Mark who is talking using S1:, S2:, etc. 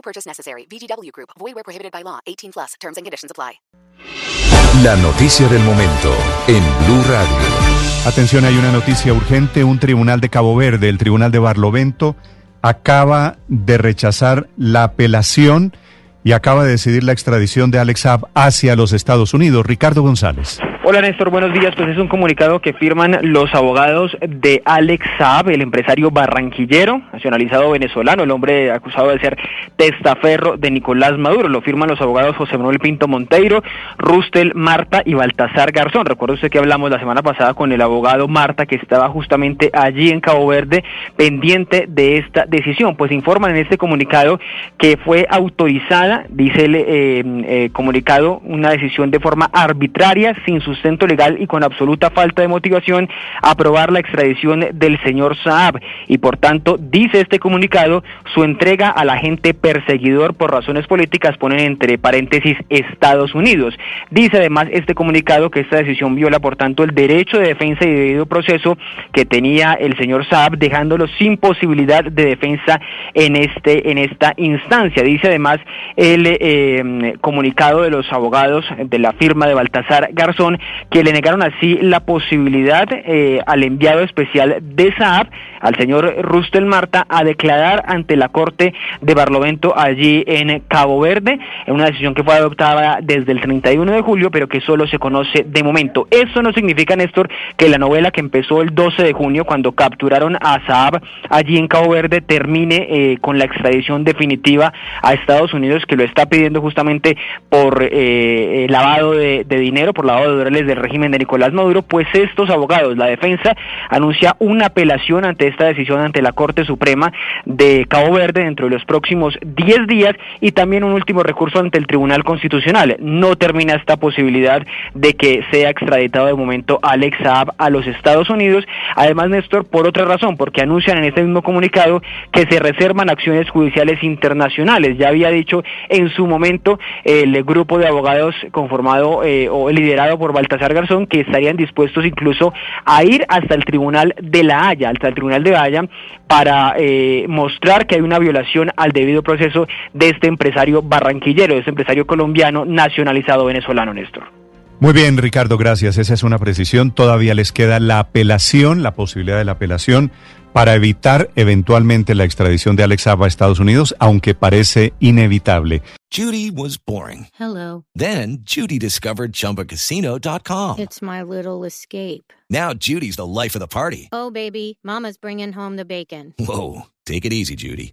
S1: No purchase necessary. VGW Group. Void where prohibited by law. 18 plus. Terms and conditions apply.
S2: La noticia del momento en Blue Radio.
S3: Atención, hay una noticia urgente. Un tribunal de Cabo Verde, el tribunal de Barlovento, acaba de rechazar la apelación y acaba de decidir la extradición de Alex Saab hacia los Estados Unidos. Ricardo González.
S4: Hola Néstor, buenos días. Pues es un comunicado que firman los abogados de Alex Saab, el empresario barranquillero, nacionalizado venezolano, el hombre acusado de ser testaferro de Nicolás Maduro. Lo firman los abogados José Manuel Pinto Monteiro, Rustel Marta y Baltasar Garzón. Recuerda usted que hablamos la semana pasada con el abogado Marta, que estaba justamente allí en Cabo Verde, pendiente de esta decisión. Pues informan en este comunicado que fue autorizada, dice el eh, eh, comunicado, una decisión de forma arbitraria, sin sustento legal y con absoluta falta de motivación aprobar la extradición del señor Saab y por tanto dice este comunicado su entrega al agente perseguidor por razones políticas ponen entre paréntesis Estados Unidos. Dice además este comunicado que esta decisión viola por tanto el derecho de defensa y debido proceso que tenía el señor Saab dejándolo sin posibilidad de defensa en este en esta instancia. Dice además el eh, comunicado de los abogados de la firma de Baltasar Garzón que le negaron así la posibilidad eh, al enviado especial de Saab, al señor Rustel Marta, a declarar ante la Corte de Barlovento allí en Cabo Verde, en una decisión que fue adoptada desde el 31 de julio, pero que solo se conoce de momento. Eso no significa, Néstor, que la novela que empezó el 12 de junio, cuando capturaron a Saab allí en Cabo Verde, termine eh, con la extradición definitiva a Estados Unidos, que lo está pidiendo justamente por eh, lavado de, de dinero, por lavado de dólares del régimen de Nicolás Maduro, pues estos abogados, la defensa, anuncia una apelación ante esta decisión ante la Corte Suprema de Cabo Verde dentro de los próximos 10 días y también un último recurso ante el Tribunal Constitucional. No termina esta posibilidad de que sea extraditado de momento Alex Saab a los Estados Unidos. Además, Néstor, por otra razón, porque anuncian en este mismo comunicado que se reservan acciones judiciales internacionales. Ya había dicho en su momento el grupo de abogados conformado eh, o liderado por Baltasar Garzón que estarían dispuestos incluso a ir hasta el Tribunal de la Haya, hasta el Tribunal de Haya, para eh, mostrar que hay una violación al debido proceso de este empresario barranquillero, de este empresario colombiano nacionalizado venezolano, Néstor.
S3: Muy bien, Ricardo, gracias. Esa es una precisión. Todavía les queda la apelación, la posibilidad de la apelación para evitar eventualmente la extradición de Alex Saab a Estados Unidos, aunque parece inevitable.
S5: Judy was boring.
S6: Hello.
S5: Then Judy discovered ChumbaCasino.com.
S6: It's my little escape.
S5: Now Judy's the life of the party.
S6: Oh, baby, mama's bringing home the bacon.
S5: Whoa, take it easy, Judy.